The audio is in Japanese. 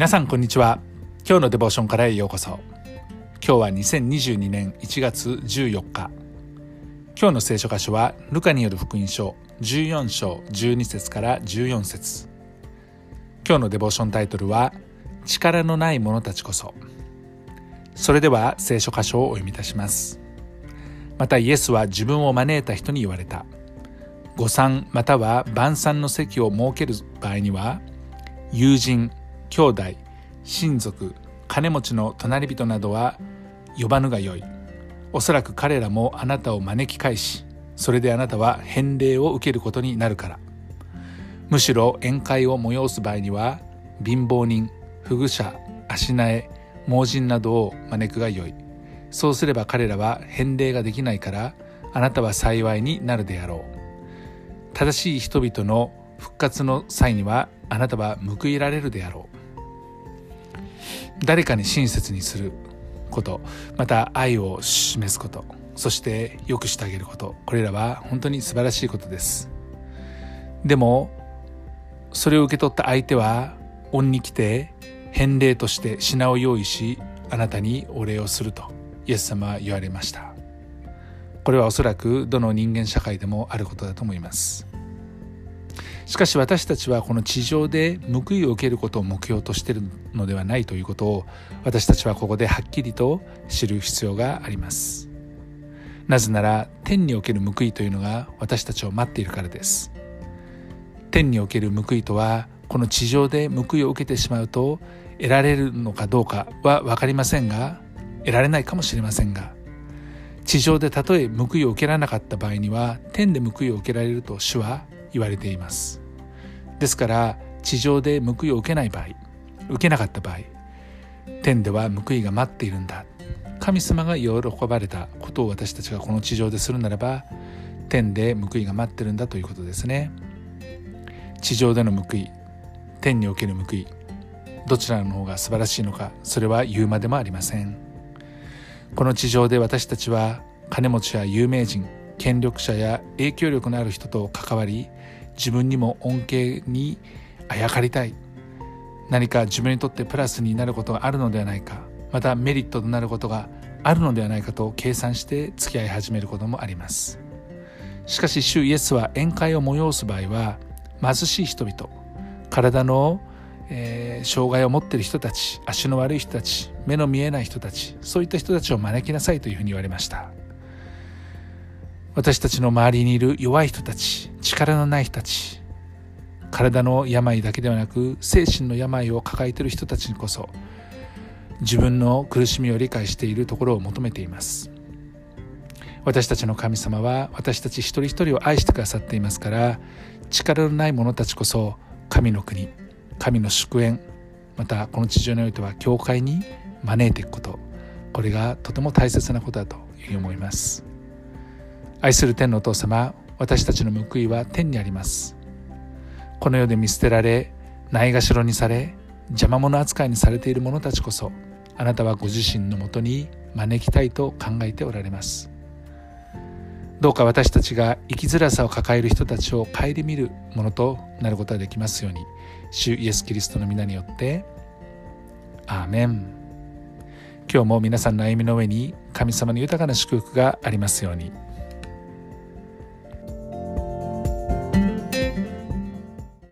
皆さんこんにちは。今日のデボーションからへようこそ。今日は2022年1月14日。今日の聖書箇所はルカによる福音書14章12節から14節。今日のデボーションタイトルは力のない者たちこそ。それでは聖書箇所をお読みいたします。またイエスは自分を招いた人に言われた。誤算または晩餐の席を設ける場合には友人兄弟親族金持ちの隣人などは呼ばぬがよい。おそらく彼らもあなたを招き返しそれであなたは返礼を受けることになるから。むしろ宴会を催す場合には貧乏人不具者足苗盲人などを招くがよい。そうすれば彼らは返礼ができないからあなたは幸いになるであろう。正しい人々の復活の際にはあなたは報いられるであろう。誰かに親切にすることまた愛を示すことそして良くしてあげることこれらは本当に素晴らしいことです。でもそれを受け取った相手は恩に来て返礼として品を用意しあなたにお礼をするとイエス様は言われました。これはおそらくどの人間社会でもあることだと思います。しかし私たちはこの地上で報いを受けることを目標としているのではないということを私たちはここではっきりと知る必要があります。なぜなら天における報いというのが私たちを待っているからです。天における報いとはこの地上で報いを受けてしまうと得られるのかどうかは分かりませんが得られないかもしれませんが地上でたとえ報いを受けられなかった場合には天で報いを受けられると主は言われています。ですから地上で報いを受けない場合受けなかった場合天では報いが待っているんだ。神様が喜ばれたことを私たちがこの地上でするならば天で報いが待ってるんだということですね。地上での報い天における報いどちらの方が素晴らしいのかそれは言うまでもありません。この地上で私たちは金持ちや有名人権力者や影響力のある人と関わり自分にも恩恵にあやかりたい。何か自分にとってプラスになることがあるのではないか。またメリットとなることがあるのではないかと計算して付き合い始めることもあります。しかし主イエスは宴会を催す場合は貧しい人々体の、えー、障害を持っている人たち足の悪い人たち目の見えない人たちそういった人たちを招きなさいというふうに言われました。私たちの周りにいる弱い人たち力のない人たち体の病だけではなく精神の病を抱えている人たちにこそ自分の苦しみを理解しているところを求めています。私たちの神様は私たち一人一人を愛してくださっていますから力のない者たちこそ神の国神の祝宴またこの地上においては教会に招いていくことこれがとても大切なことだというふうに思います。愛する天のお父様私たちの報いは天にあります。この世で見捨てられないがしろにされ邪魔者扱いにされている者たちこそあなたはご自身のもとに招きたいと考えておられます。どうか私たちが生きづらさを抱える人たちを顧みるものとなることができますように主イエス・キリストの皆によってアーメン。今日も皆さんの歩みの上に神様の豊かな祝福がありますように。